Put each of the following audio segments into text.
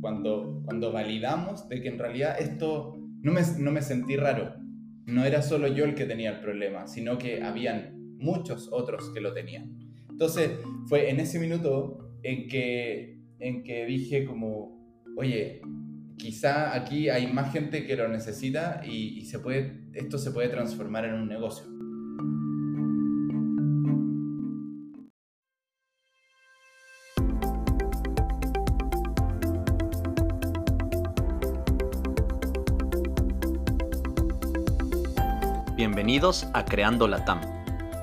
Cuando, cuando validamos de que en realidad esto no me, no me sentí raro, no era solo yo el que tenía el problema, sino que habían muchos otros que lo tenían. Entonces fue en ese minuto en que, en que dije como, oye, quizá aquí hay más gente que lo necesita y, y se puede, esto se puede transformar en un negocio. Bienvenidos a Creando Latam,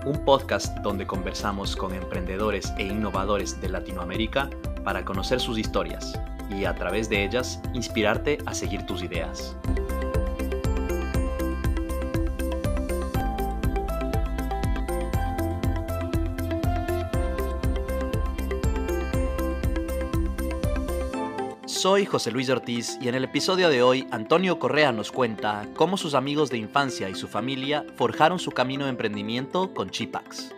un podcast donde conversamos con emprendedores e innovadores de Latinoamérica para conocer sus historias y a través de ellas inspirarte a seguir tus ideas. Soy José Luis Ortiz y en el episodio de hoy Antonio Correa nos cuenta cómo sus amigos de infancia y su familia forjaron su camino de emprendimiento con Chipax.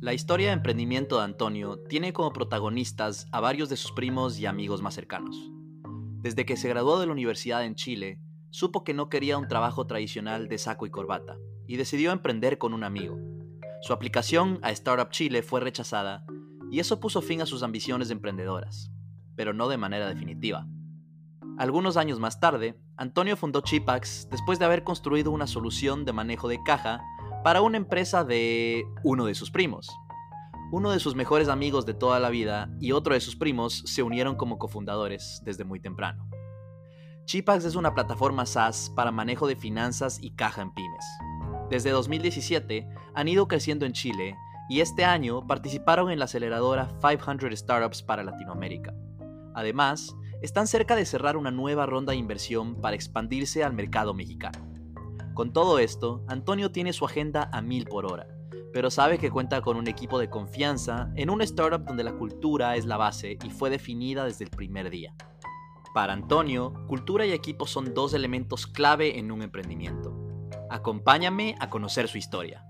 La historia de emprendimiento de Antonio tiene como protagonistas a varios de sus primos y amigos más cercanos. Desde que se graduó de la universidad en Chile, supo que no quería un trabajo tradicional de saco y corbata, y decidió emprender con un amigo. Su aplicación a Startup Chile fue rechazada, y eso puso fin a sus ambiciones emprendedoras, pero no de manera definitiva. Algunos años más tarde, Antonio fundó Chipax después de haber construido una solución de manejo de caja para una empresa de uno de sus primos, uno de sus mejores amigos de toda la vida y otro de sus primos se unieron como cofundadores desde muy temprano. Chipax es una plataforma SaaS para manejo de finanzas y caja en pymes. Desde 2017 han ido creciendo en Chile y este año participaron en la aceleradora 500 Startups para Latinoamérica. Además, están cerca de cerrar una nueva ronda de inversión para expandirse al mercado mexicano. Con todo esto, Antonio tiene su agenda a mil por hora pero sabe que cuenta con un equipo de confianza en una startup donde la cultura es la base y fue definida desde el primer día. Para Antonio, cultura y equipo son dos elementos clave en un emprendimiento. Acompáñame a conocer su historia.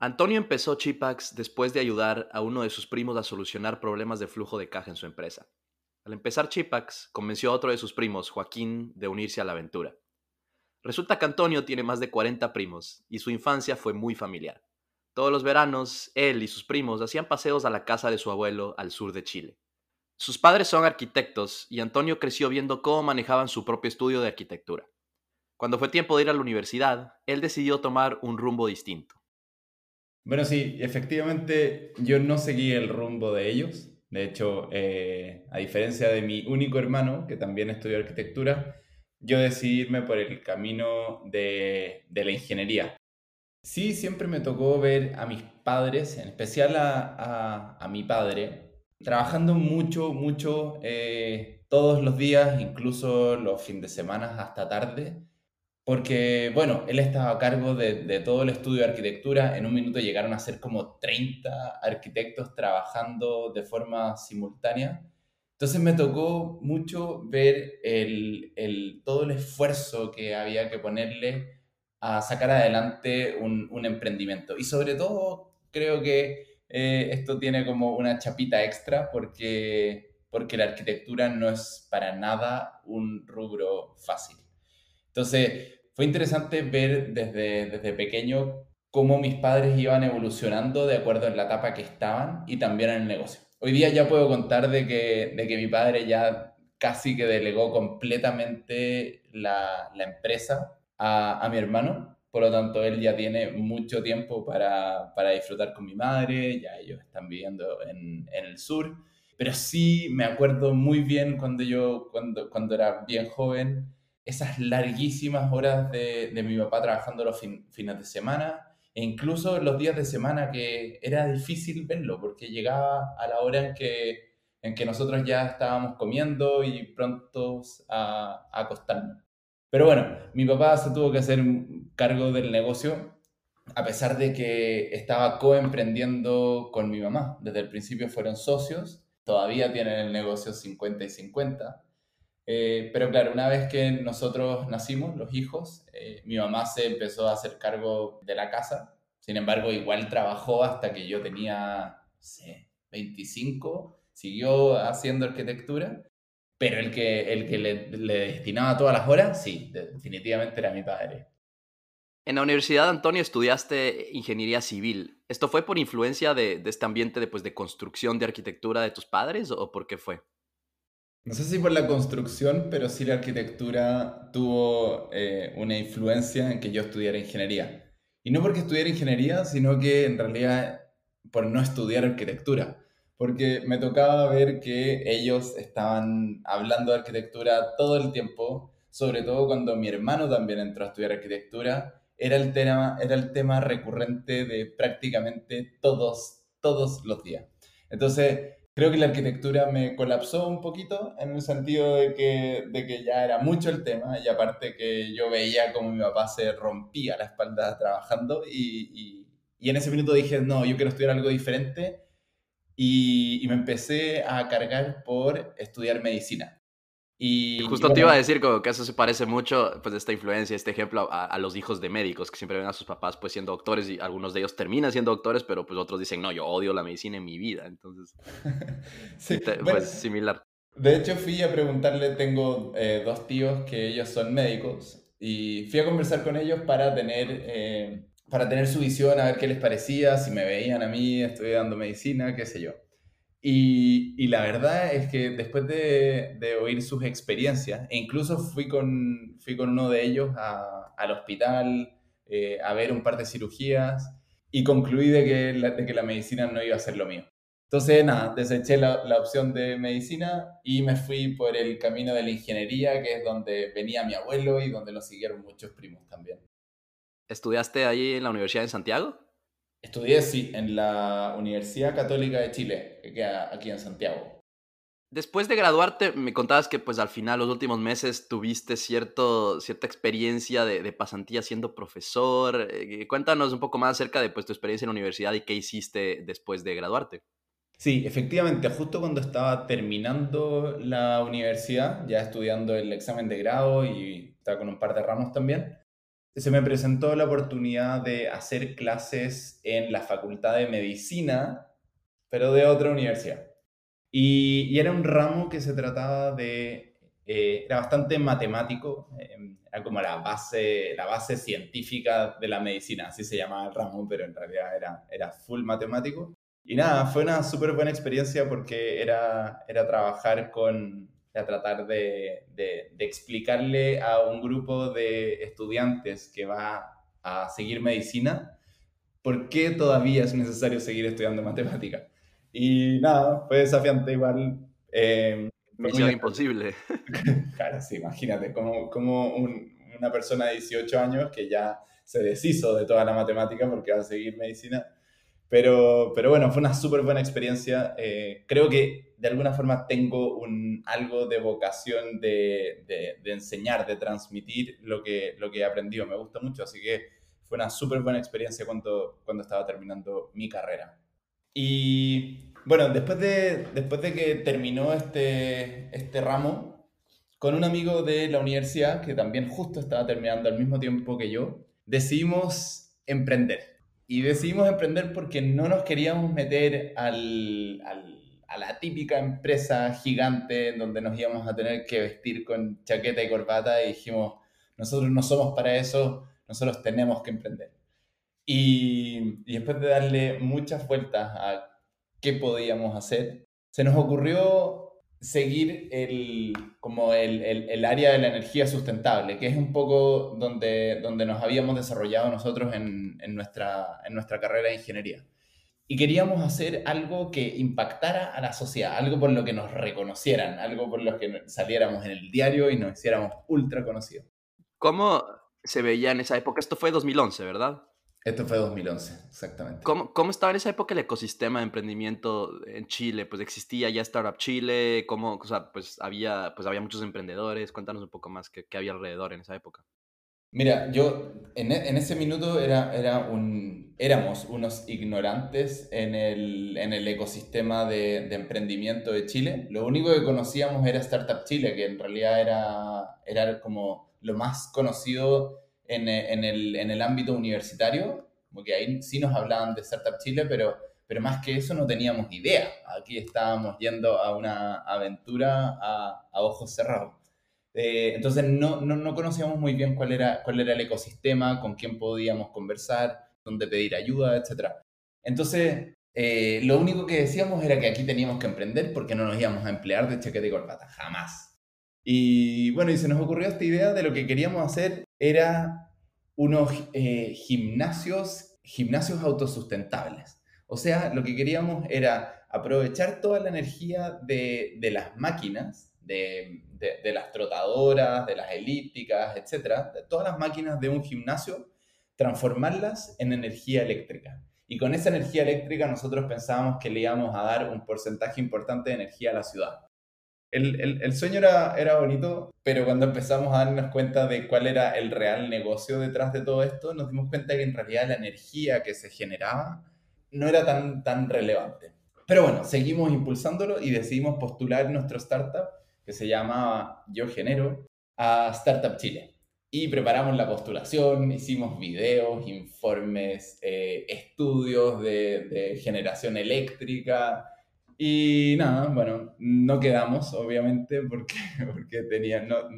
Antonio empezó Chipax después de ayudar a uno de sus primos a solucionar problemas de flujo de caja en su empresa. Al empezar Chipax, convenció a otro de sus primos, Joaquín, de unirse a la aventura. Resulta que Antonio tiene más de 40 primos y su infancia fue muy familiar. Todos los veranos, él y sus primos hacían paseos a la casa de su abuelo al sur de Chile. Sus padres son arquitectos y Antonio creció viendo cómo manejaban su propio estudio de arquitectura. Cuando fue tiempo de ir a la universidad, él decidió tomar un rumbo distinto. Bueno, sí, efectivamente yo no seguí el rumbo de ellos. De hecho, eh, a diferencia de mi único hermano, que también estudió arquitectura, yo decidí irme por el camino de, la ingeniería. Sí, siempre me tocó ver a mis padres, en especial a, mi padre, trabajando mucho, mucho, eh, todos los días, incluso los fines de semana hasta tarde, porque, bueno, él estaba a cargo de, de, todo el estudio de arquitectura. En un minuto llegaron a ser como 30 arquitectos trabajando de forma simultánea. Entonces me tocó mucho ver el, todo el esfuerzo que había que ponerle a sacar adelante un, emprendimiento. Y sobre todo creo que eh, esto tiene como una chapita extra porque, porque la arquitectura no es para nada un rubro fácil. Entonces fue interesante ver desde, desde pequeño cómo mis padres iban evolucionando de acuerdo en la etapa que estaban y también en el negocio. Hoy día ya puedo contar de que, de que mi padre ya casi que delegó completamente la, la empresa a, a, mi hermano. Por lo tanto, él ya tiene mucho tiempo para, para disfrutar con mi madre, ya ellos están viviendo en, en, el sur. Pero sí me acuerdo muy bien cuando yo, cuando, cuando era bien joven, esas larguísimas horas de, de mi papá trabajando los fines de semana, e incluso los días de semana que era difícil verlo porque llegaba a la hora en que, en que nosotros ya estábamos comiendo y prontos a, a acostarnos. Pero bueno, mi papá se tuvo que hacer cargo del negocio, a pesar de que estaba coemprendiendo con mi mamá. Desde el principio fueron socios, todavía tienen el negocio 50 y 50. Eh, pero claro, una vez que nosotros nacimos, los hijos, eh, mi mamá se empezó a hacer cargo de la casa. Sin embargo, igual trabajó hasta que yo tenía, sé, 25, siguió haciendo arquitectura. Pero el que, el que le, le destinaba todas las horas, sí, definitivamente era mi padre. En la Universidad Antonio estudiaste ingeniería civil. ¿Esto fue por influencia de, de este ambiente de, pues, de construcción de arquitectura de tus padres o por qué fue? No sé si por la construcción, pero sí la arquitectura tuvo eh, una influencia en que yo estudiara ingeniería. Y no porque estudiara ingeniería, sino que en realidad por no estudiar arquitectura. Porque me tocaba ver que ellos estaban hablando de arquitectura todo el tiempo, sobre todo cuando mi hermano también entró a estudiar arquitectura, era el tema, era el tema recurrente de prácticamente todos, todos los días. Entonces, creo que la arquitectura me colapsó un poquito en el sentido de que, de que ya era mucho el tema y aparte que yo veía como mi papá se rompía la espalda trabajando y, y, en ese minuto dije, no, yo quiero estudiar algo diferente y, y me empecé a cargar por estudiar medicina. Y, justo te iba a decir como que eso se parece mucho, pues, esta influencia, este ejemplo a, a, los hijos de médicos que siempre ven a sus papás pues siendo doctores y algunos de ellos terminan siendo doctores, pero pues otros dicen, no, yo odio la medicina en mi vida. Entonces, sí, te, bueno, pues similar. De hecho, fui a preguntarle, tengo eh, dos tíos que ellos son médicos y fui a conversar con ellos para tener, eh, para tener su visión, a ver qué les parecía, si me veían a mí estudiando medicina, qué sé yo. Y, y, la verdad es que después de, de, oír sus experiencias, e incluso fui con, fui con uno de ellos a, al hospital eh, a ver un par de cirugías y concluí de que, la, de que la medicina no iba a ser lo mío. Entonces, nada, deseché la, la, opción de medicina y me fui por el camino de la ingeniería, que es donde venía mi abuelo y donde lo siguieron muchos primos también. ¿Estudiaste ahí en la Universidad de Santiago? Estudié, sí, en la Universidad Católica de Chile, que queda aquí en Santiago. Después de graduarte, me contabas que pues al final, los últimos meses, tuviste cierto, cierta experiencia de, de pasantía siendo profesor. Eh, cuéntanos un poco más acerca de pues, tu experiencia en la universidad y qué hiciste después de graduarte. Sí, efectivamente, justo cuando estaba terminando la universidad, ya estudiando el examen de grado y estaba con un par de ramos también, se me presentó la oportunidad de hacer clases en la Facultad de Medicina, pero de otra universidad. Y, era un ramo que se trataba de, eh, era bastante matemático, eh, era como la base, la base científica de la medicina, así se llamaba el ramo, pero en realidad era, era full matemático. Y nada, fue una súper buena experiencia porque era, era trabajar con, a tratar de, de, de, explicarle a un grupo de estudiantes que va a seguir medicina por qué todavía es necesario seguir estudiando matemática. Y nada, fue desafiante igual. Eh, Misión imposible. claro, sí, imagínate, como, como un, una persona de 18 años que ya se deshizo de toda la matemática porque va a seguir medicina. Pero, pero bueno, fue una súper buena experiencia. Eh, creo que de alguna forma tengo un, algo de vocación de, de, enseñar, de transmitir lo que, lo que he aprendido. Me gusta mucho, así que fue una súper buena experiencia cuando, cuando estaba terminando mi carrera. Y bueno, después de, después de que terminó este, este ramo, con un amigo de la universidad, que también justo estaba terminando al mismo tiempo que yo, decidimos emprender. Y decidimos emprender porque no nos queríamos meter al, al a la típica empresa gigante en donde nos íbamos a tener que vestir con chaqueta y corbata y dijimos, nosotros no somos para eso, nosotros tenemos que emprender. Y, y después de darle muchas vueltas a qué podíamos hacer, se nos ocurrió seguir el, como el, el, el, área de la energía sustentable, que es un poco donde, donde nos habíamos desarrollado nosotros en, en, nuestra, en nuestra carrera de ingeniería y queríamos hacer algo que impactara a la sociedad, algo por lo que nos reconocieran, algo por lo que saliéramos en el diario y nos hiciéramos ultra conocidos. ¿Cómo se veía en esa época? Esto fue 2011, ¿verdad? Esto fue 2011, exactamente. ¿Cómo, ¿Cómo, estaba en esa época el ecosistema de emprendimiento en Chile? Pues existía ya Startup Chile, ¿cómo, o sea, pues había, pues había muchos emprendedores. Cuéntanos un poco más qué, qué había alrededor en esa época. Mira, yo en, e, en ese minuto era, era un, éramos unos ignorantes en el, en el ecosistema de, de emprendimiento de Chile. Lo único que conocíamos era Startup Chile, que en realidad era, era como lo más conocido en, en, el, en el ámbito universitario, porque ahí sí nos hablaban de Startup Chile, pero, pero más que eso no teníamos idea. Aquí estábamos yendo a una aventura a, a ojos cerrados. Eh, entonces no, no, no, conocíamos muy bien cuál era, cuál era el ecosistema, con quién podíamos conversar, dónde pedir ayuda, etc. Entonces, eh, lo único que decíamos era que aquí teníamos que emprender porque no nos íbamos a emplear de chaqueta y corbata, jamás. Y bueno, y se nos ocurrió esta idea de lo que queríamos hacer era unos eh, gimnasios, gimnasios autosustentables. O sea, lo que queríamos era aprovechar toda la energía de, las máquinas, de, de, de, las trotadoras, de las elípticas, etcétera, de todas las máquinas de un gimnasio, transformarlas en energía eléctrica. Y con esa energía eléctrica nosotros pensábamos que le íbamos a dar un porcentaje importante de energía a la ciudad. El, el, el, sueño era, era bonito, pero cuando empezamos a darnos cuenta de cuál era el real negocio detrás de todo esto, nos dimos cuenta que en realidad la energía que se generaba no era tan, tan relevante. Pero bueno, seguimos impulsándolo y decidimos postular nuestro startup que se llamaba Yo Genero a Startup Chile. Y preparamos la postulación, hicimos videos, informes, eh, estudios de, de generación eléctrica, y nada, bueno, no quedamos, obviamente, porque, porque tenía, no,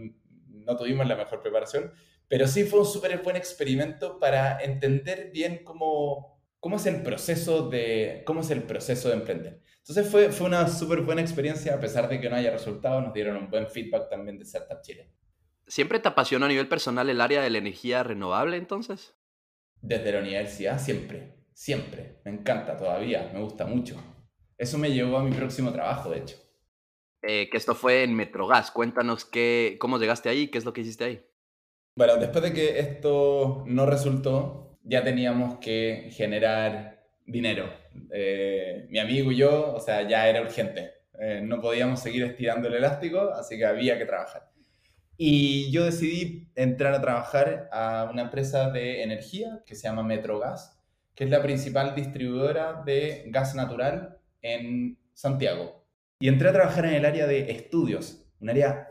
no tuvimos la mejor preparación, pero sí fue un súper buen experimento para entender bien cómo, cómo, es el proceso de, cómo es el proceso de emprender. Entonces fue, fue una súper buena experiencia, a pesar de que no haya resultado, nos dieron un buen feedback también de Startup Chile. ¿Siempre te apasionó a nivel personal el área de la energía renovable entonces? Desde la universidad, siempre, siempre. Me encanta todavía, me gusta mucho. Eso me llevó a mi próximo trabajo, de hecho. Eh, que esto fue en Metrogas. Cuéntanos qué, cómo llegaste ahí, qué es lo que hiciste ahí. Bueno, después de que esto no resultó, ya teníamos que generar dinero. Eh, mi amigo y yo, o sea, ya era urgente. Eh, no podíamos seguir estirando el elástico, así que había que trabajar. Y yo decidí entrar a trabajar a una empresa de energía que se llama Metrogas, que es la principal distribuidora de gas natural en Santiago. Y entré a trabajar en el área de estudios, un área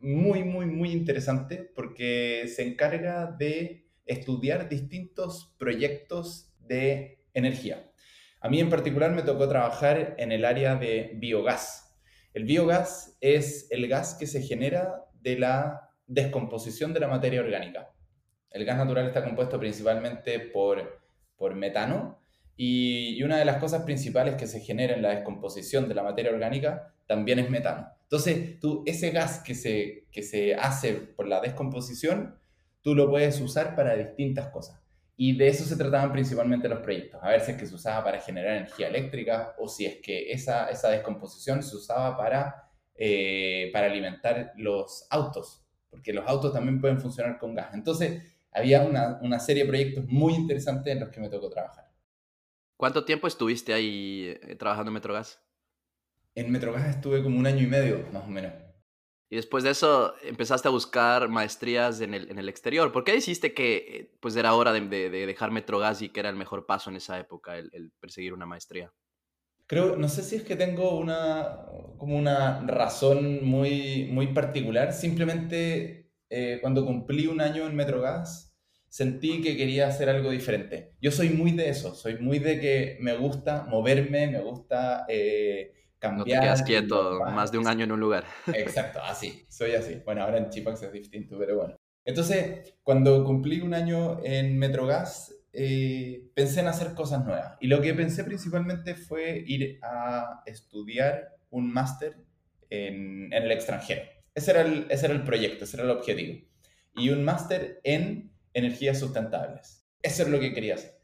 muy, muy, muy interesante porque se encarga de estudiar distintos proyectos de energía. A mí en particular me tocó trabajar en el área de biogás. El biogás es el gas que se genera de la descomposición de la materia orgánica. El gas natural está compuesto principalmente por, por metano, y, una de las cosas principales que se genera en la descomposición de la materia orgánica también es metano. Entonces, tú, ese gas que se, que se hace por la descomposición, tú lo puedes usar para distintas cosas. Y de eso se trataban principalmente los proyectos. A ver si es que se usaba para generar energía eléctrica o si es que esa, esa descomposición se usaba para, eh, para alimentar los autos, porque los autos también pueden funcionar con gas. Entonces, había una, una serie de proyectos muy interesantes en los que me tocó trabajar. ¿Cuánto tiempo estuviste ahí eh, trabajando en Metrogas? En Metrogas estuve como un año y medio, más o menos. Y después de eso empezaste a buscar maestrías en el, en el exterior. ¿Por qué dijiste que eh, pues era hora de, de, de, dejar Metrogas y que era el mejor paso en esa época el, el, perseguir una maestría? Creo, no sé si es que tengo una, como una razón muy, muy particular. Simplemente eh, cuando cumplí un año en Metrogas, sentí que quería hacer algo diferente. Yo soy muy de eso, soy muy de que me gusta moverme, me gusta eh, cambiar. No te quedas quieto más de un año en un lugar. Exacto, así, soy así. Bueno, ahora en Chipax es distinto, pero bueno. Entonces, cuando cumplí un año en Metrogas, eh, pensé en hacer cosas nuevas. Y lo que pensé principalmente fue ir a estudiar un máster en, en, el extranjero. Ese era el, ese era el proyecto, ese era el objetivo. Y un máster en energías sustentables. Eso es lo que quería hacer.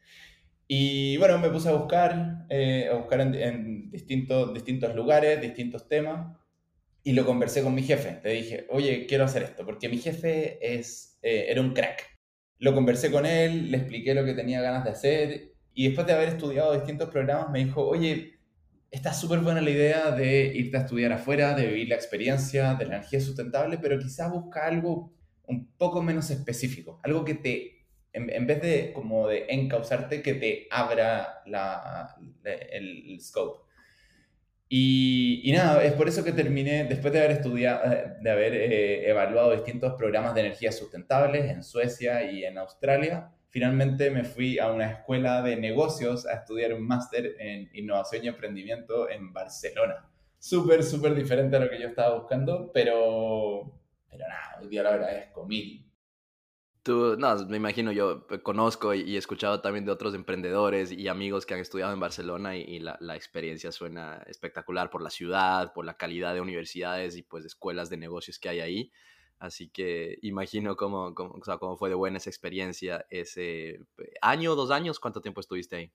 Y bueno, me puse a buscar, eh, a buscar en, distintos, distintos lugares, distintos temas, y lo conversé con mi jefe. Le dije, oye, quiero hacer esto, porque mi jefe es, eh, era un crack. Lo conversé con él, le expliqué lo que tenía ganas de hacer, y después de haber estudiado distintos programas, me dijo, oye, está súper buena la idea de irte a estudiar afuera, de vivir la experiencia de la energía sustentable, pero quizás busca algo un poco menos específico, algo que te, en, vez de como de encauzarte, que te abra la, el, scope. Y, nada, es por eso que terminé, después de haber estudiado, eh, de haber eh, evaluado distintos programas de energía sustentables en Suecia y en Australia, finalmente me fui a una escuela de negocios a estudiar un máster en innovación y emprendimiento en Barcelona. Súper, súper diferente a lo que yo estaba buscando, pero, pero nada, hoy día lo agradezco mil. Tú, no, me imagino, yo conozco y, he escuchado también de otros emprendedores y amigos que han estudiado en Barcelona y, la, la, experiencia suena espectacular por la ciudad, por la calidad de universidades y pues escuelas de negocios que hay ahí. Así que imagino cómo, cómo, o sea, cómo fue de buena esa experiencia ese eh, año, dos años, ¿cuánto tiempo estuviste ahí?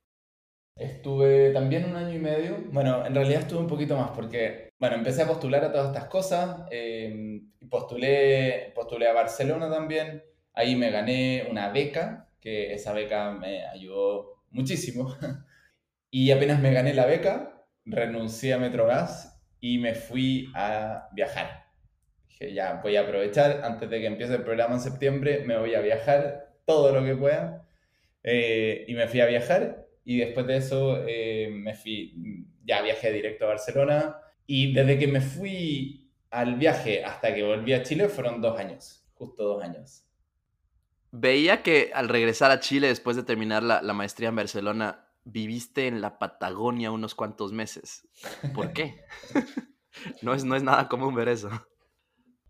Estuve también un año y medio. Bueno, en realidad estuve un poquito más porque, bueno, empecé a postular a todas estas cosas. Eh, postulé, postulé a Barcelona también. Ahí me gané una beca, que esa beca me ayudó muchísimo. y apenas me gané la beca, renuncié a Metrogas y me fui a viajar ya voy a aprovechar antes de que empiece el programa en septiembre, me voy a viajar todo lo que pueda. Eh, y me fui a viajar y después de eso eh, me fui, ya viajé directo a Barcelona y desde que me fui al viaje hasta que volví a Chile fueron dos años, justo dos años. Veía que al regresar a Chile después de terminar la, la maestría en Barcelona, viviste en la Patagonia unos cuantos meses. ¿Por qué? no, es, no es nada común ver eso.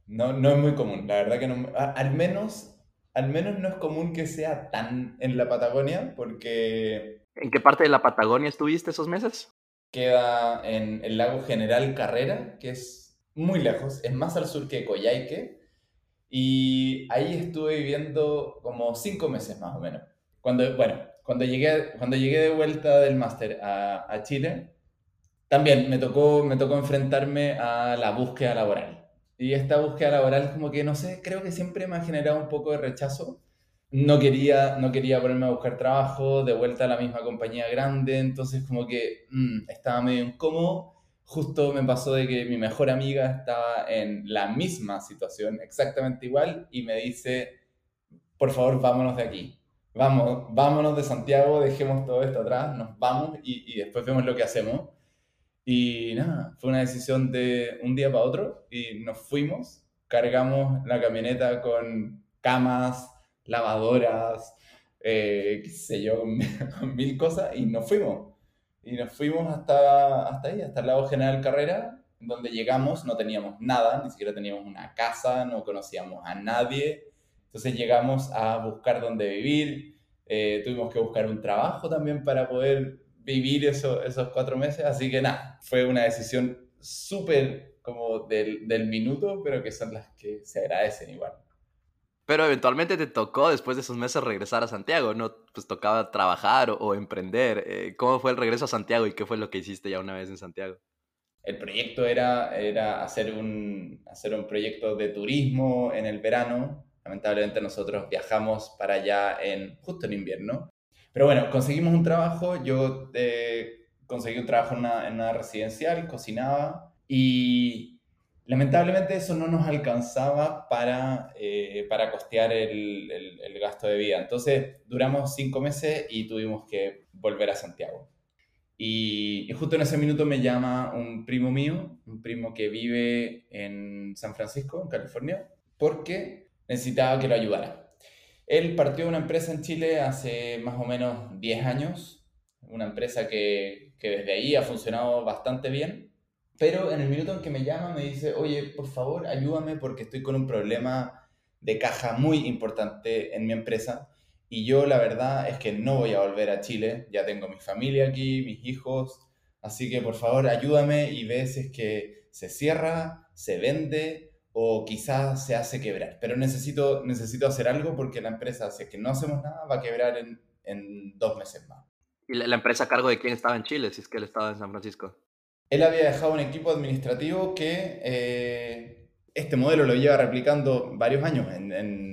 No, no es muy común, la verdad que no. Al menos, al menos no es común que sea tan en la Patagonia, porque. ¿En qué parte de la Patagonia estuviste esos meses? Queda en el lago General Carrera, que es muy lejos, es más al sur que Coyhaique. Y ahí estuve viviendo como cinco meses más o menos. Cuando, bueno, cuando llegué, cuando llegué de vuelta del máster a, Chile, también me tocó, me tocó enfrentarme a la búsqueda laboral y esta búsqueda laboral como que, no sé, creo que siempre me ha generado un poco de rechazo. No quería, no quería ponerme a buscar trabajo, de vuelta a la misma compañía grande, entonces como que mm, estaba medio incómodo. Justo me pasó de que mi mejor amiga estaba en la misma situación, exactamente igual, y me dice, por favor, vámonos de aquí. Vamos, vámonos de Santiago, dejemos todo esto atrás, nos vamos y, y después vemos lo que hacemos. Y nada, fue una decisión de un día para otro y nos fuimos, cargamos la camioneta con camas, lavadoras, eh, qué sé yo, mil cosas y nos fuimos. Y nos fuimos hasta, hasta ahí, hasta el lago General Carrera, donde llegamos, no teníamos nada, ni siquiera teníamos una casa, no conocíamos a nadie. Entonces llegamos a buscar dónde vivir, eh, tuvimos que buscar un trabajo también para poder vivir eso, esos cuatro meses. Así que nada, fue una decisión súper como del, del, minuto, pero que son las que se agradecen igual. Pero eventualmente te tocó después de esos meses regresar a Santiago, ¿no? Pues tocaba trabajar o, emprender. Eh, ¿Cómo fue el regreso a Santiago y qué fue lo que hiciste ya una vez en Santiago? El proyecto era, era hacer, un, hacer un proyecto de turismo en el verano. Lamentablemente nosotros viajamos para allá en, justo en invierno pero bueno, conseguimos un trabajo, yo eh, conseguí un trabajo en una, residencial, cocinaba y lamentablemente eso no nos alcanzaba para, eh, para costear el, el, gasto de vida. Entonces duramos cinco meses y tuvimos que volver a Santiago. Y, y, justo en ese minuto me llama un primo mío, un primo que vive en San Francisco, en California, porque necesitaba que lo ayudara. Él partió de una empresa en Chile hace más o menos 10 años, una empresa que, que desde ahí ha funcionado bastante bien, pero en el minuto en que me llama me dice, oye, por favor, ayúdame porque estoy con un problema de caja muy importante en mi empresa y yo la verdad es que no voy a volver a Chile, ya tengo mi familia aquí, mis hijos, así que por favor ayúdame y ve si es que se cierra, se vende o quizás se hace quebrar. Pero necesito, necesito hacer algo porque la empresa, si es que no hacemos nada, va a quebrar en, en dos meses más. ¿Y la, empresa a cargo de quién estaba en Chile, si es que él estaba en San Francisco? Él había dejado un equipo administrativo que eh, este modelo lo lleva replicando varios años. En,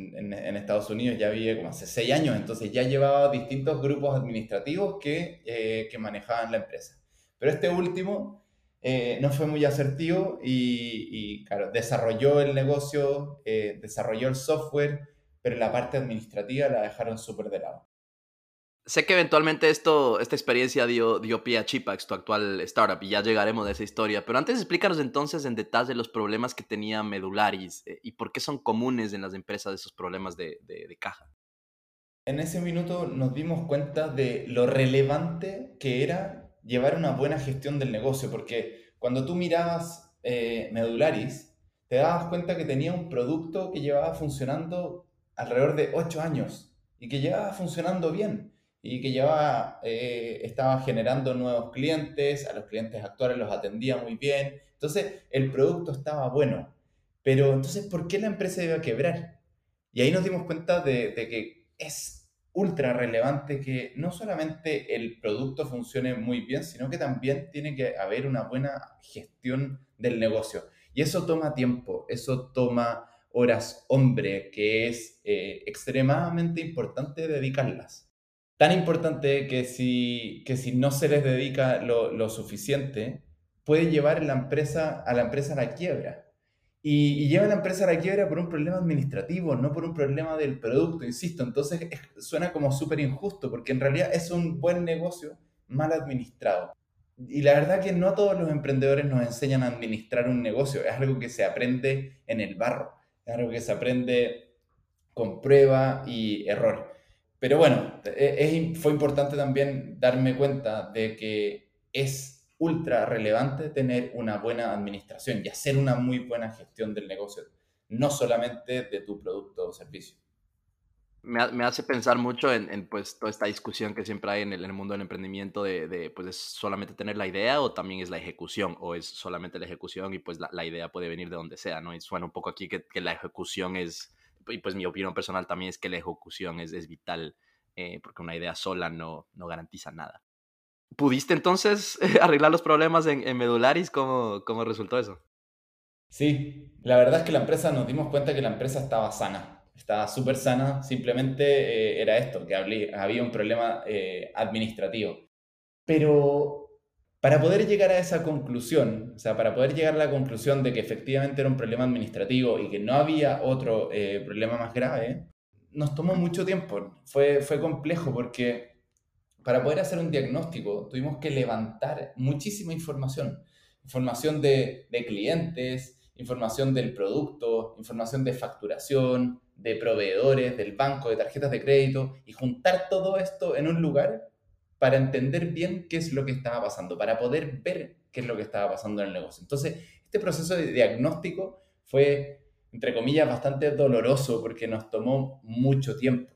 Estados Unidos ya había como hace seis años, entonces ya llevaba distintos grupos administrativos que, eh, que manejaban la empresa. Pero este último eh, no fue muy asertivo y, desarrolló el negocio, desarrolló el software, pero la parte administrativa la dejaron súper de lado. Sé que eventualmente esto, esta experiencia dio, dio pie a Chipax, tu actual startup, y ya llegaremos a esa historia. Pero antes explícanos entonces en detalle los problemas que tenía Medularis eh, y por qué son comunes en las empresas esos problemas de, de, caja. En ese minuto nos dimos cuenta de lo relevante que era llevar una buena gestión del negocio, porque cuando tú mirabas eh, Medularis, te dabas cuenta que tenía un producto que llevaba funcionando alrededor de ocho años y que llevaba funcionando bien y que ya eh, estaba generando nuevos clientes, a los clientes actuales los atendía muy bien, entonces el producto estaba bueno, pero entonces, ¿por qué la empresa iba a quebrar? Y ahí nos dimos cuenta de, de que es ultra relevante que no solamente el producto funcione muy bien, sino que también tiene que haber una buena gestión del negocio. Y eso toma tiempo, eso toma horas hombre, que es eh, extremadamente importante dedicarlas tan importante que si, que si no se les dedica lo, suficiente, puede llevar la empresa, a la empresa a la quiebra. Y, lleva a la empresa a la quiebra por un problema administrativo, no por un problema del producto, insisto. Entonces suena como súper injusto, porque en realidad es un buen negocio mal administrado. Y la verdad que no todos los emprendedores nos enseñan a administrar un negocio, es algo que se aprende en el barro, es algo que se aprende con prueba y error. Pero bueno, e, fue importante también darme cuenta de que es ultra relevante tener una buena administración y hacer una muy buena gestión del negocio, no solamente de tu producto o servicio. Me, hace pensar mucho en, pues, toda esta discusión que siempre hay en el, mundo del emprendimiento de, pues, ¿es solamente tener la idea o también es la ejecución? ¿O es solamente la ejecución y pues la, idea puede venir de donde sea, ¿no? Y suena un poco aquí que la ejecución es, y pues mi opinión personal también es que la ejecución es, es vital, eh, porque una idea sola no, no garantiza nada. ¿Pudiste entonces arreglar los problemas en, en Medularis? ¿Cómo, ¿Cómo resultó eso? Sí, la verdad es que la empresa nos dimos cuenta que la empresa estaba sana, estaba súper sana, simplemente eh, era esto, que había un problema eh, administrativo. Pero para poder llegar a esa conclusión, o sea, para poder llegar a la conclusión de que efectivamente era un problema administrativo y que no había otro eh, problema más grave, nos tomó mucho tiempo. Fue, fue complejo porque para poder hacer un diagnóstico tuvimos que levantar muchísima información. Información de, de clientes, información del producto, información de facturación, de proveedores, del banco, de tarjetas de crédito, y juntar todo esto en un lugar para entender bien qué es lo que estaba pasando, para poder ver qué es lo que estaba pasando en el negocio. Entonces, este proceso de diagnóstico fue, entre comillas, bastante doloroso porque nos tomó mucho tiempo.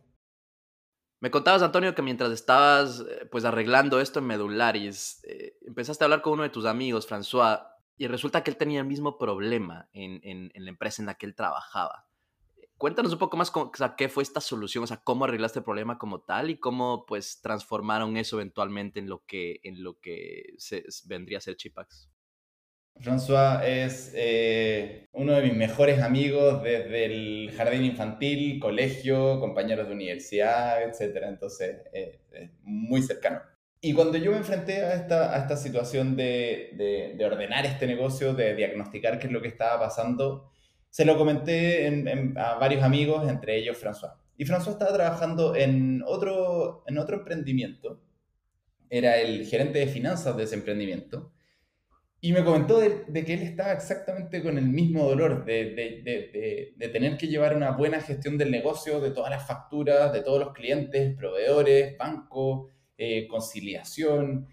Me contabas, Antonio, que mientras estabas eh, pues arreglando esto en Medularis, eh, empezaste a hablar con uno de tus amigos, François, y resulta que él tenía el mismo problema en, en la empresa en la que él trabajaba. Cuéntanos un poco más o sea, qué fue esta solución, o sea, cómo arreglaste el problema como tal y cómo pues transformaron eso eventualmente en lo que, en lo que se, vendría a ser Chipax. François es eh, uno de mis mejores amigos desde el jardín infantil, colegio, compañeros de universidad, etc. Entonces, eh, muy cercano. Y cuando yo me enfrenté a esta, a esta situación de, de, de ordenar este negocio, de diagnosticar qué es lo que estaba pasando, se lo comenté a varios amigos, entre ellos François. Y François estaba trabajando en otro, en otro emprendimiento. Era el gerente de finanzas de ese emprendimiento. Y me comentó de, que él estaba exactamente con el mismo dolor de, de, de, tener que llevar una buena gestión del negocio, de todas las facturas, de todos los clientes, proveedores, banco, eh, conciliación,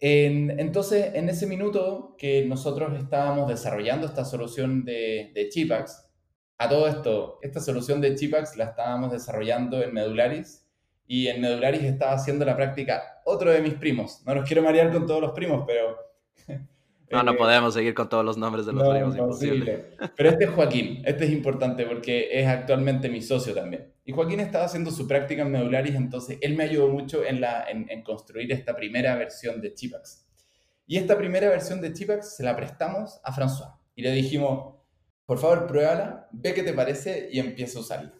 etc entonces, en ese minuto que nosotros estábamos desarrollando esta solución de, de Chipax, a todo esto, esta solución de Chipax la estábamos desarrollando en Medularis y en Medularis estaba haciendo la práctica otro de mis primos. No los quiero marear con todos los primos, pero no, no podemos seguir con todos los nombres de los no, imposible. Pero este es Joaquín, este es importante porque es actualmente mi socio también. Y Joaquín estaba haciendo su práctica en Medularis, entonces él me ayudó mucho en, la, en, construir esta primera versión de Chipax. Y esta primera versión de Chipax se la prestamos a François y le dijimos, por favor, pruébala, ve qué te parece y empieza a usarla.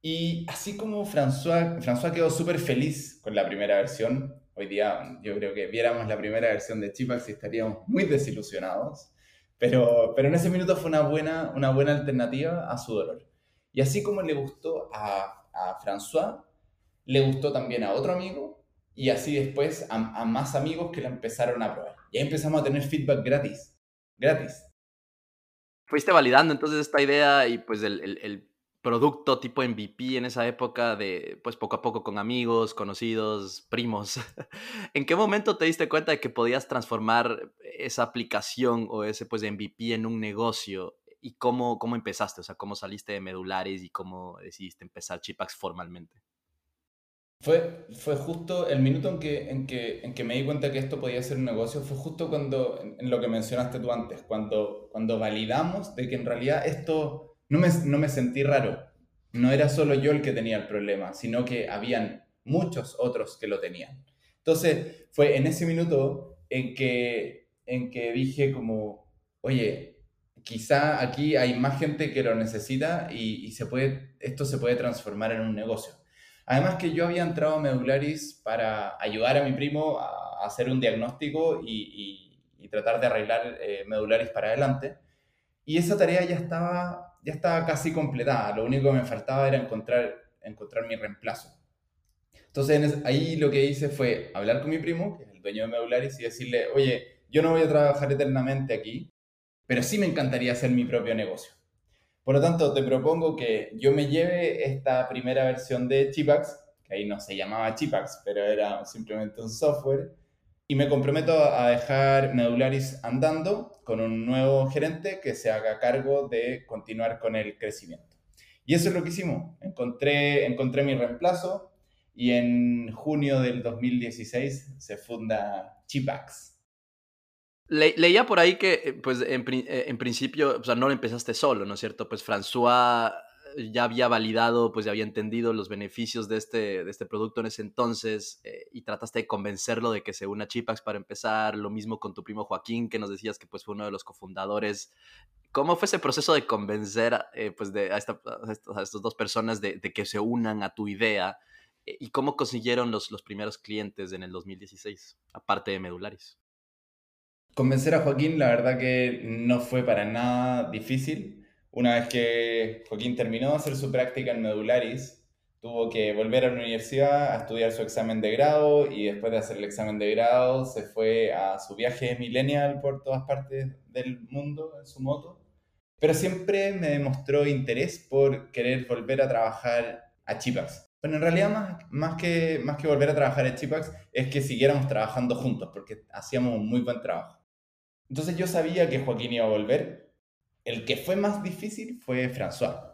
Y así como François, François quedó súper feliz con la primera versión, Hoy día yo creo que viéramos la primera versión de Chipax y estaríamos muy desilusionados, pero, pero en ese minuto fue una buena, una buena alternativa a su dolor. Y así como le gustó a, a François, le gustó también a otro amigo y así después a, a más amigos que la empezaron a probar. Y ahí empezamos a tener feedback gratis, gratis. Fuiste validando entonces esta idea y pues el, el, el producto tipo MVP en esa época de, pues poco a poco con amigos, conocidos, primos. ¿En qué momento te diste cuenta de que podías transformar esa aplicación o ese pues MVP en un negocio? ¿Y cómo, cómo empezaste? O sea, ¿cómo saliste de medulares y cómo decidiste empezar Chipax formalmente? Fue, fue justo el minuto en que, en, que, en que me di cuenta que esto podía ser un negocio, fue justo cuando, en, lo que mencionaste tú antes, cuando, cuando validamos de que en realidad esto no me, no me sentí raro. No era solo yo el que tenía el problema, sino que habían muchos otros que lo tenían. Entonces fue en ese minuto en que, en que dije como, oye, quizá aquí hay más gente que lo necesita y, se puede, esto se puede transformar en un negocio. Además que yo había entrado a Medularis para ayudar a mi primo a, hacer un diagnóstico y tratar de arreglar eh, Medularis para adelante. Y esa tarea ya estaba, ya estaba casi completada. Lo único que me faltaba era encontrar, encontrar mi reemplazo. Entonces ahí lo que hice fue hablar con mi primo, que es el dueño de Medularis, y decirle, oye, yo no voy a trabajar eternamente aquí, pero sí me encantaría hacer mi propio negocio. Por lo tanto, te propongo que yo me lleve esta primera versión de Chipax, que ahí no se llamaba Chipax, pero era simplemente un software, y me comprometo a dejar Medularis andando con un nuevo gerente que se haga cargo de continuar con el crecimiento. Y eso es lo que hicimos. Encontré, encontré mi reemplazo y en junio del 2016 se funda Chipax. Le, leía por ahí que, eh, pues, en, eh, en, principio, o sea, no lo empezaste solo, ¿no es cierto? Pues François ya había validado, pues ya había entendido los beneficios de este, de este producto en ese entonces eh, y trataste de convencerlo de que se una a Chipax para empezar, lo mismo con tu primo Joaquín, que nos decías que pues fue uno de los cofundadores. ¿Cómo fue ese proceso de convencer eh, pues de, a, esta, estas dos personas de, de, que se unan a tu idea? Eh, ¿Y cómo consiguieron los, los primeros clientes en el 2016, aparte de Medularis? Convencer a Joaquín, la verdad que no fue para nada difícil una vez que Joaquín terminó de hacer su práctica en Medularis, tuvo que volver a la universidad a estudiar su examen de grado y después de hacer el examen de grado se fue a su viaje millennial por todas partes del mundo en su moto. Pero siempre me demostró interés por querer volver a trabajar a Chipax. Bueno, en realidad más, más, que, más que volver a trabajar a Chipax es que siguiéramos trabajando juntos porque hacíamos un muy buen trabajo. Entonces yo sabía que Joaquín iba a volver el que fue más difícil fue François.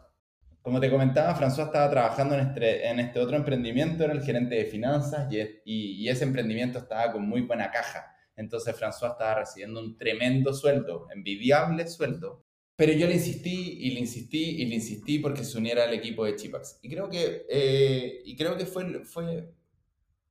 Como te comentaba, François estaba trabajando en este, este otro emprendimiento, era el gerente de finanzas y, ese emprendimiento estaba con muy buena caja. Entonces François estaba recibiendo un tremendo sueldo, envidiable sueldo. Pero yo le insistí y le insistí y le insistí porque se uniera al equipo de Chipax. Y creo que, eh, y creo que fue, fue,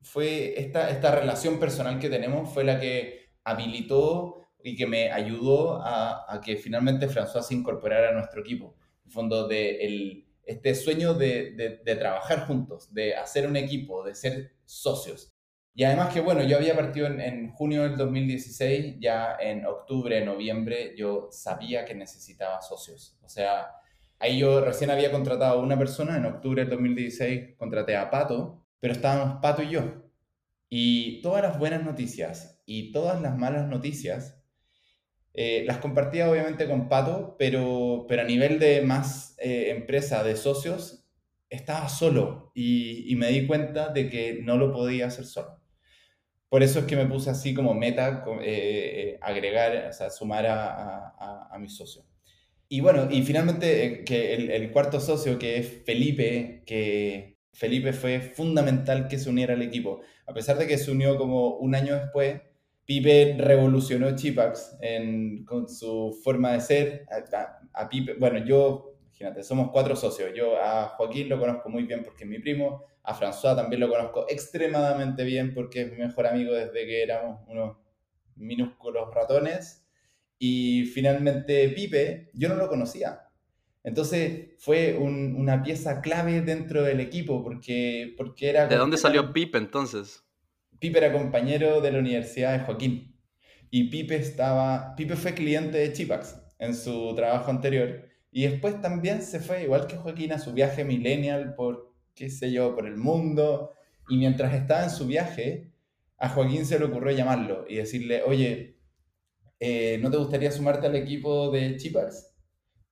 fue esta, esta relación personal que tenemos fue la que habilitó y que me ayudó a, a, que finalmente François se incorporara a nuestro equipo. En fondo, de el, este sueño de, de, de, trabajar juntos, de hacer un equipo, de ser socios. Y además que, bueno, yo había partido en, en junio del 2016, ya en octubre, noviembre, yo sabía que necesitaba socios. O sea, ahí yo recién había contratado a una persona, en octubre del 2016 contraté a Pato, pero estábamos Pato y yo. Y todas las buenas noticias y todas las malas noticias eh, las compartía obviamente con Pato, pero, pero a nivel de más eh, empresa, de socios, estaba solo y, me di cuenta de que no lo podía hacer solo. Por eso es que me puse así como meta eh, agregar, o sea, sumar a, a, a, mis socios. Y bueno, y finalmente eh, que el, el, cuarto socio, que es Felipe, que Felipe fue fundamental que se uniera al equipo. A pesar de que se unió como un año después, Pipe revolucionó Chipax en, con su forma de ser. A, a, Pipe, bueno, yo, imagínate, somos cuatro socios. Yo a Joaquín lo conozco muy bien porque es mi primo. A François también lo conozco extremadamente bien porque es mi mejor amigo desde que éramos unos minúsculos ratones. Y finalmente Pipe, yo no lo conocía. Entonces fue un, una pieza clave dentro del equipo porque, porque era... ¿De dónde salió Pipe entonces? Pipe era compañero de la Universidad de Joaquín y Pipe estaba, Pipe fue cliente de Chipax en su trabajo anterior y después también se fue, igual que Joaquín, a su viaje millennial por, qué sé yo, por el mundo y mientras estaba en su viaje, a Joaquín se le ocurrió llamarlo y decirle, oye, eh, ¿no te gustaría sumarte al equipo de Chipax?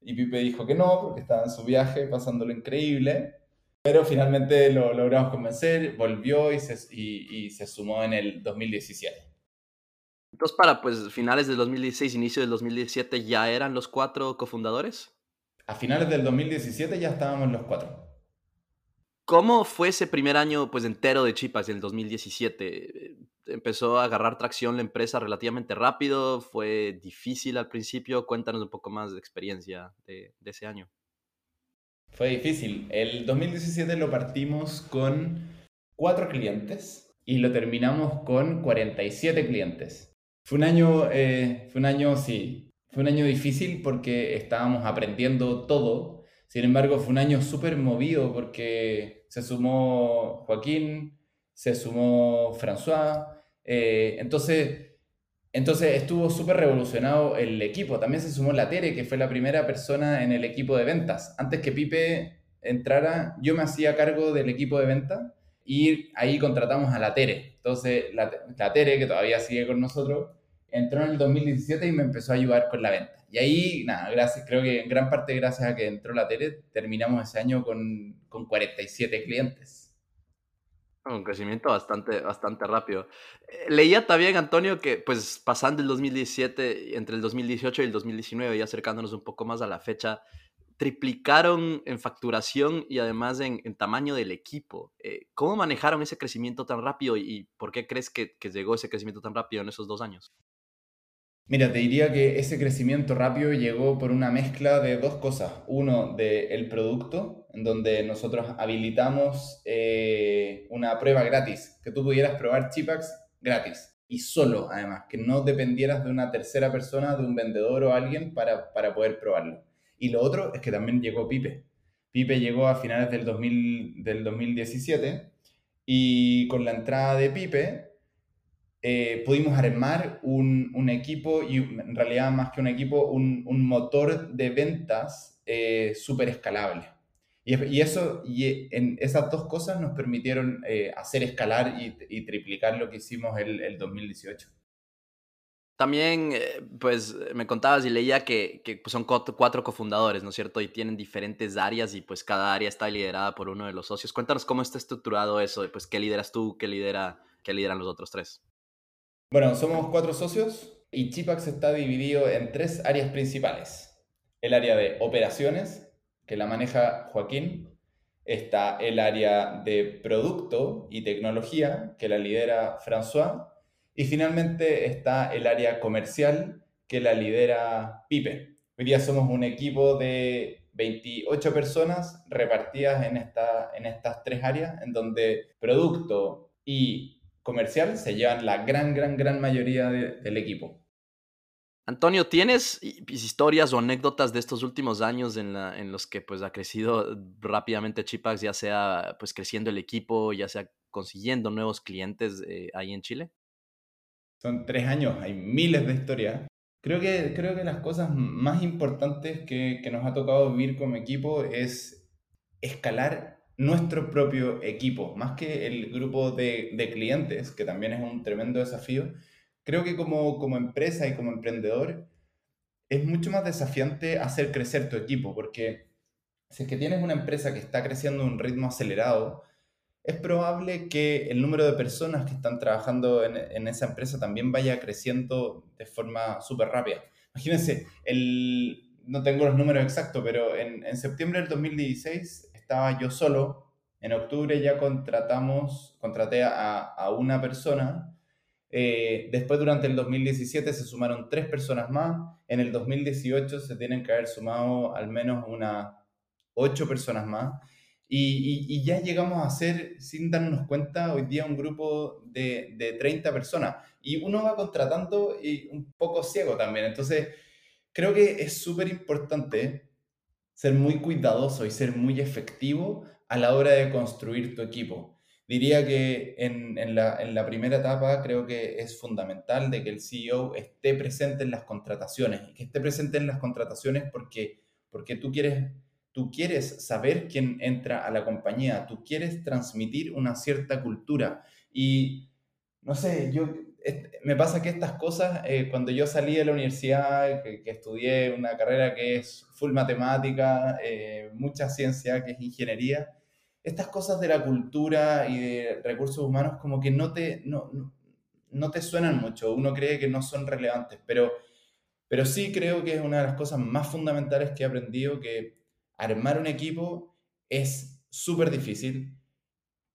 Y Pipe dijo que no, porque estaba en su viaje pasándolo increíble. Pero finalmente lo logramos convencer, volvió y se, y, se sumó en el 2017. Entonces, para pues finales del 2016, inicio del 2017, ¿ya eran los cuatro cofundadores? A finales del 2017 ya estábamos los cuatro. ¿Cómo fue ese primer año pues entero de Chipas, el 2017? ¿Empezó a agarrar tracción la empresa relativamente rápido? ¿Fue difícil al principio? Cuéntanos un poco más de experiencia de, de ese año. Fue difícil. El 2017 lo partimos con cuatro clientes y lo terminamos con 47 clientes. Fue un año, eh, fue un año, sí, fue un año difícil porque estábamos aprendiendo todo. Sin embargo, fue un año súper movido porque se sumó Joaquín, se sumó François. Eh, entonces, entonces estuvo súper revolucionado el equipo. También se sumó la Tere, que fue la primera persona en el equipo de ventas. Antes que Pipe entrara, yo me hacía cargo del equipo de ventas y ahí contratamos a la Tere. Entonces la, Tere, que todavía sigue con nosotros, entró en el 2017 y me empezó a ayudar con la venta. Y ahí, nada, gracias, creo que en gran parte gracias a que entró la Tere, terminamos ese año con, con 47 clientes. Un crecimiento bastante, bastante rápido. Eh, leía también, Antonio, que pues pasando el 2017, entre el 2018 y el 2019, ya acercándonos un poco más a la fecha, triplicaron en facturación y además en, tamaño del equipo. Eh, ¿Cómo manejaron ese crecimiento tan rápido y por qué crees que, que llegó ese crecimiento tan rápido en esos dos años? Mira, te diría que ese crecimiento rápido llegó por una mezcla de dos cosas. Uno, del producto, en donde nosotros habilitamos eh, una prueba gratis, que tú pudieras probar Chipax gratis y solo, además, que no dependieras de una tercera persona, de un vendedor o alguien para, para poder probarlo. Y lo otro es que también llegó Pipe. Pipe llegó a finales del, 2000, del 2017 y con la entrada de Pipe eh, pudimos armar un, un, equipo y en realidad más que un equipo, un, un motor de ventas eh, súper escalable. Y, y, eso, y en esas dos cosas nos permitieron eh, hacer escalar y, y, triplicar lo que hicimos el, el 2018. También, eh, pues, me contabas y leía que, que pues, son cuatro cofundadores, ¿no es cierto? Y tienen diferentes áreas y pues cada área está liderada por uno de los socios. Cuéntanos cómo está estructurado eso, pues, qué lideras tú, qué, lidera, qué lideran los otros tres. Bueno, somos cuatro socios y Chipax está dividido en tres áreas principales. El área de operaciones, que la maneja Joaquín. Está el área de producto y tecnología, que la lidera François. Y finalmente está el área comercial, que la lidera Pipe. Hoy día somos un equipo de 28 personas repartidas en, esta, en estas tres áreas, en donde producto y comercial se llevan la gran, gran, gran mayoría del equipo. Antonio, ¿tienes historias o anécdotas de estos últimos años en, en, los que pues, ha crecido rápidamente Chipax, ya sea pues, creciendo el equipo, ya sea consiguiendo nuevos clientes eh, ahí en Chile? Son tres años, hay miles de historias. Creo que, creo que las cosas más importantes que, que nos ha tocado vivir como equipo es escalar nuestro propio equipo, más que el grupo de, de, clientes, que también es un tremendo desafío, creo que como, como empresa y como emprendedor es mucho más desafiante hacer crecer tu equipo, porque si es que tienes una empresa que está creciendo a un ritmo acelerado, es probable que el número de personas que están trabajando en, en esa empresa también vaya creciendo de forma súper rápida. Imagínense, el, no tengo los números exactos, pero en, en septiembre del 2016 estaba yo solo. En octubre ya contratamos, contraté a, a una persona. Eh, después, durante el 2017, se sumaron tres personas más. En el 2018 se tienen que haber sumado al menos unas ocho personas más. Y, ya llegamos a ser, sin darnos cuenta, hoy día un grupo de, de 30 personas. Y uno va contratando y un poco ciego también. Entonces, creo que es súper importante ser muy cuidadoso y ser muy efectivo a la hora de construir tu equipo. Diría que en, en, la, en, la, primera etapa creo que es fundamental de que el CEO esté presente en las contrataciones y que esté presente en las contrataciones porque, porque tú, quieres, tú quieres saber quién entra a la compañía, tú quieres transmitir una cierta cultura. Y no sé, yo me pasa que estas cosas, eh, cuando yo salí de la universidad, que, estudié una carrera que es full matemática, eh, mucha ciencia, que es ingeniería, estas cosas de la cultura y de recursos humanos como que no te, no, no, te suenan mucho, uno cree que no son relevantes, pero, pero sí creo que es una de las cosas más fundamentales que he aprendido, que armar un equipo es súper difícil,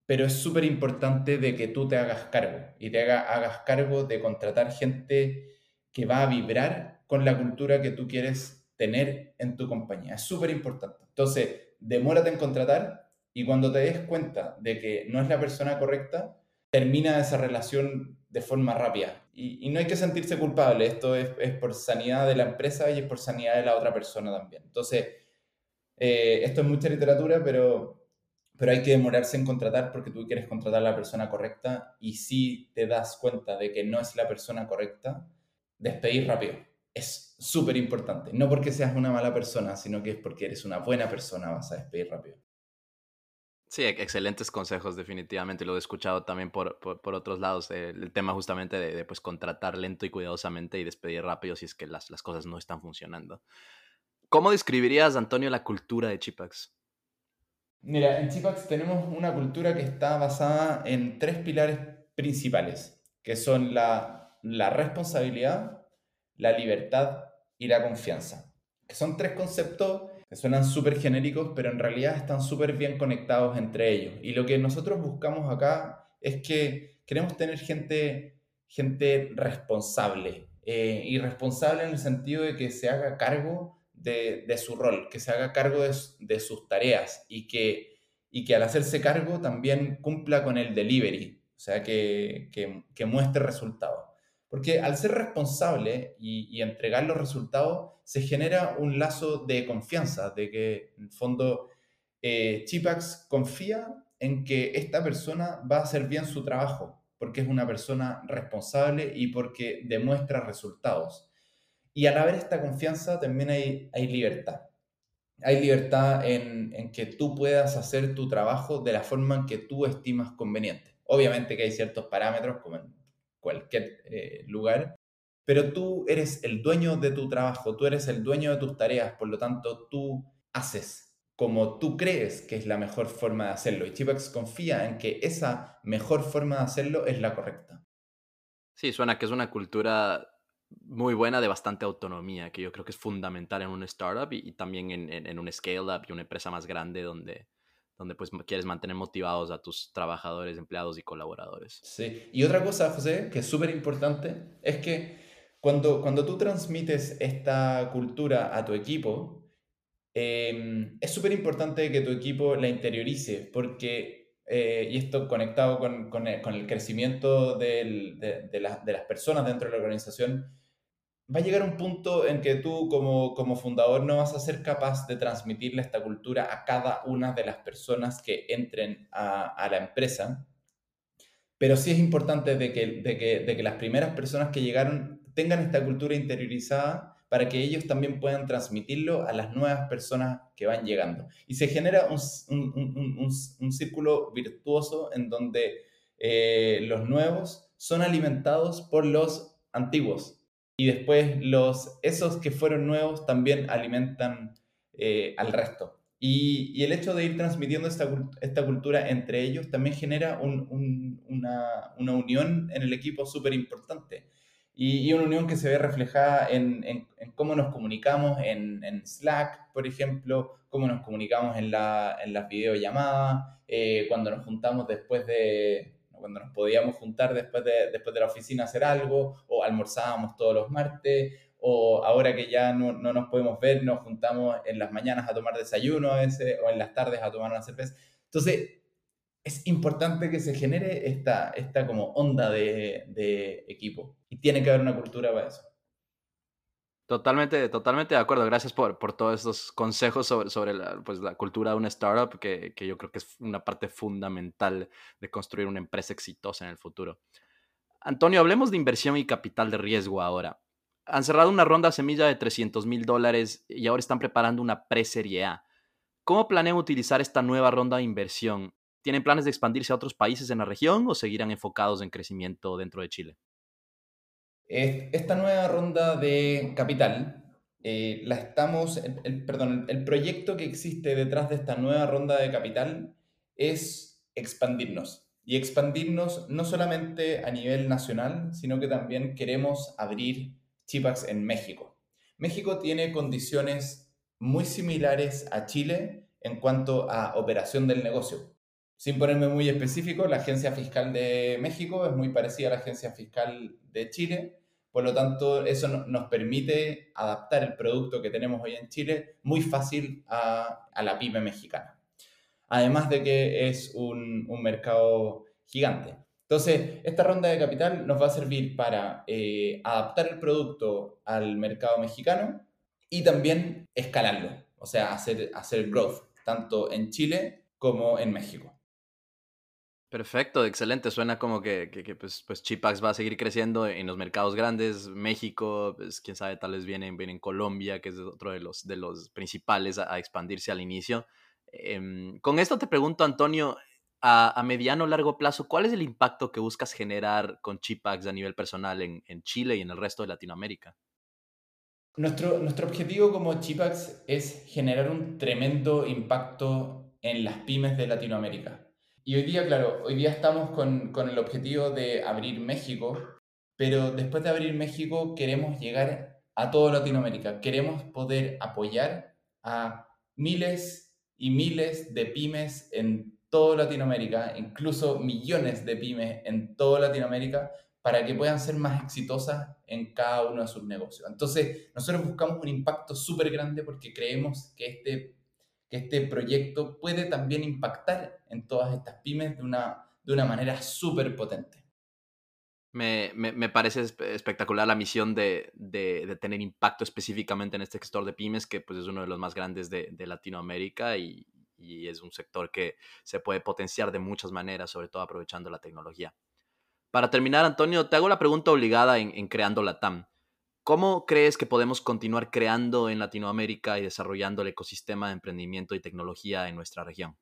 pero es súper importante de que tú te hagas cargo y te hagas cargo de contratar gente que va a vibrar con la cultura que tú quieres tener en tu compañía. Es súper importante. Entonces, demórate en contratar, y cuando te des cuenta de que no es la persona correcta, termina esa relación de forma rápida. Y, no hay que sentirse culpable, esto es, por sanidad de la empresa y es por sanidad de la otra persona también. Entonces, eh, esto es mucha literatura, pero, pero hay que demorarse en contratar porque tú quieres contratar a la persona correcta y si te das cuenta de que no es la persona correcta, despedir rápido. Es súper importante. No porque seas una mala persona, sino que es porque eres una buena persona, vas a despedir rápido. Sí, excelentes consejos, definitivamente. Lo he escuchado también por, por, otros lados. Eh, el tema justamente de, pues, contratar lento y cuidadosamente y despedir rápido si es que las, las, cosas no están funcionando. ¿Cómo describirías, Antonio, la cultura de Chipax? Mira, en Chipax tenemos una cultura que está basada en tres pilares principales, que son la, la responsabilidad, la libertad y la confianza. Que son tres conceptos que suenan súper genéricos, pero en realidad están súper bien conectados entre ellos. Y lo que nosotros buscamos acá es que queremos tener gente, gente responsable, eh, y responsable en el sentido de que se haga cargo de, de su rol, que se haga cargo de, de, sus tareas y que, y que al hacerse cargo también cumpla con el delivery, o sea, que, que, que muestre resultados. Porque al ser responsable y, entregar los resultados, se genera un lazo de confianza, de que en el fondo eh, Chipax confía en que esta persona va a hacer bien su trabajo, porque es una persona responsable y porque demuestra resultados. Y al haber esta confianza también hay, hay libertad. Hay libertad en, en que tú puedas hacer tu trabajo de la forma en que tú estimas conveniente. Obviamente que hay ciertos parámetros, como en cualquier eh, lugar, pero tú eres el dueño de tu trabajo, tú eres el dueño de tus tareas, por lo tanto tú haces como tú crees que es la mejor forma de hacerlo. Y Chipax confía en que esa mejor forma de hacerlo es la correcta. Sí, suena que es una cultura muy buena de bastante autonomía, que yo creo que es fundamental en un startup y, también en, en un scale-up y una empresa más grande donde donde pues quieres mantener motivados a tus trabajadores, empleados y colaboradores. Sí, y otra cosa, José, que es súper importante, es que cuando, cuando tú transmites esta cultura a tu equipo, em, es súper importante que tu equipo la interiorice, porque, eh, y esto conectado con, con, el, con el, crecimiento de, de, de las personas dentro de la organización, va a llegar un punto en que tú como, como fundador no vas a ser capaz de transmitirle esta cultura a cada una de las personas que entren a, la empresa. Pero sí es importante de que, de, que, de que, las primeras personas que llegaron tengan esta cultura interiorizada para que ellos también puedan transmitirlo a las nuevas personas que van llegando. Y se genera un, un, un, un círculo virtuoso en donde eh, los nuevos son alimentados por los antiguos y después los, esos que fueron nuevos también alimentan eh, al resto. Y, y, el hecho de ir transmitiendo esta, esta cultura entre ellos también genera un, un, una, una, unión en el equipo súper importante. Y, y, una unión que se ve reflejada en, en, en cómo nos comunicamos en, en, Slack, por ejemplo, cómo nos comunicamos en, la, las videollamadas, eh, cuando nos juntamos después de, cuando nos podíamos juntar después de, después de la oficina a hacer algo, o almorzábamos todos los martes, o ahora que ya no, no, nos podemos ver, nos juntamos en las mañanas a tomar desayuno veces, o en las tardes a tomar una cerveza. Entonces, es importante que se genere esta, esta como onda de, de equipo, y tiene que haber una cultura para eso. Totalmente, totalmente de acuerdo. Gracias por, por todos estos consejos sobre, sobre la, pues, la cultura de una startup, que, que yo creo que es una parte fundamental de construir una empresa exitosa en el futuro. Antonio, hablemos de inversión y capital de riesgo ahora. Han cerrado una ronda semilla de 300 mil dólares y ahora están preparando una pre-serie A. ¿Cómo planean utilizar esta nueva ronda de inversión? ¿Tienen planes de expandirse a otros países en la región o seguirán enfocados en crecimiento dentro de Chile? Esta nueva ronda de capital, eh, la estamos, el, perdón, el proyecto que existe detrás de esta nueva ronda de capital es expandirnos. Y expandirnos no solamente a nivel nacional, sino que también queremos abrir Chipax en México. México tiene condiciones muy similares a Chile en cuanto a operación del negocio. Sin ponerme muy específico, la Agencia Fiscal de México es muy parecida a la Agencia Fiscal de Chile, por lo tanto eso nos permite adaptar el producto que tenemos hoy en Chile muy fácil a, la pyme mexicana. Además de que es un, mercado gigante. Entonces, esta ronda de capital nos va a servir para eh, adaptar el producto al mercado mexicano y también escalarlo, o sea, hacer, hacer growth, tanto en Chile como en México. Perfecto, excelente. Suena como que, pues, pues Chipax va a seguir creciendo en los mercados grandes. México, pues, quién sabe, tal vez viene, en Colombia, que es otro de los, de los principales a, expandirse al inicio. Em, con esto te pregunto, Antonio, a, mediano o largo plazo, ¿cuál es el impacto que buscas generar con Chipax a nivel personal en, Chile y en el resto de Latinoamérica? Nuestro, nuestro objetivo como Chipax es generar un tremendo impacto en las pymes de Latinoamérica y hoy día, claro, hoy día estamos con, con el objetivo de abrir México, pero después de abrir México queremos llegar a toda Latinoamérica. Queremos poder apoyar a miles y miles de pymes en toda Latinoamérica, incluso millones de pymes en toda Latinoamérica, para que puedan ser más exitosas en cada uno de sus negocios. Entonces, nosotros buscamos un impacto súper grande porque creemos que este que este proyecto puede también impactar en todas estas pymes de una, de una manera súper potente. Me, parece espectacular la misión de, tener impacto específicamente en este sector de pymes, que pues, es uno de los más grandes de, Latinoamérica y, es un sector que se puede potenciar de muchas maneras, sobre todo aprovechando la tecnología. Para terminar, Antonio, te hago la pregunta obligada en Creando la TAM. ¿Cómo crees que podemos continuar creando en Latinoamérica y desarrollando el ecosistema de emprendimiento y tecnología en nuestra región?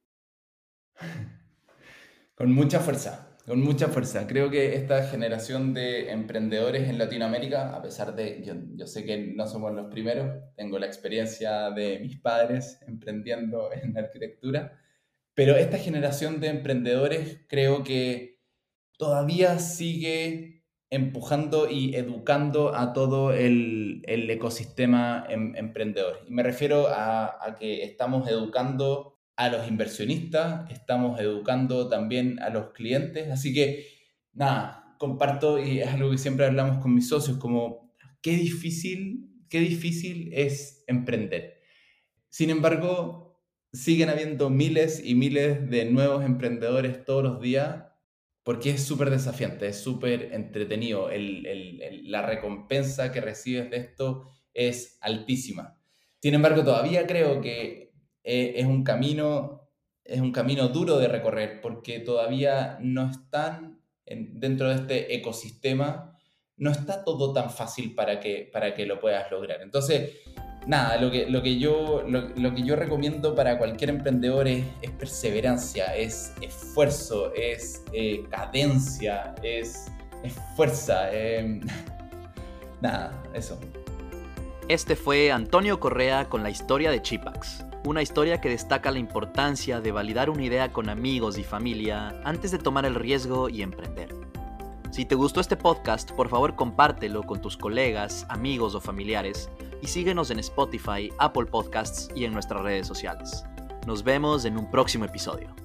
Con mucha fuerza, con mucha fuerza. Creo que esta generación de emprendedores en Latinoamérica, a pesar de, yo, yo sé que no somos los primeros, tengo la experiencia de mis padres emprendiendo en arquitectura, pero esta generación de emprendedores creo que todavía sigue empujando y educando a todo el, ecosistema em, emprendedor. Y me refiero a, que estamos educando a los inversionistas, estamos educando también a los clientes. Así que, nada, comparto y es algo que siempre hablamos con mis socios, como qué difícil, qué difícil es emprender. Sin embargo, siguen habiendo miles y miles de nuevos emprendedores todos los días porque es súper desafiante, es súper entretenido. la recompensa que recibes de esto es altísima. Sin embargo, todavía creo que eh, es, un camino, es un camino duro de recorrer, porque todavía no están dentro de este ecosistema, no está todo tan fácil para que, para que lo puedas lograr. Entonces, nada, lo que, lo que, yo, lo, que yo recomiendo para cualquier emprendedor es, perseverancia, es esfuerzo, es eh, cadencia, es, fuerza. Em, nada, eso. Este fue Antonio Correa con la historia de Chipax, una historia que destaca la importancia de validar una idea con amigos y familia antes de tomar el riesgo y emprender. Si te gustó este podcast, por favor compártelo con tus colegas, amigos o familiares y síguenos en Spotify, Apple Podcasts y en nuestras redes sociales. Nos vemos en un próximo episodio.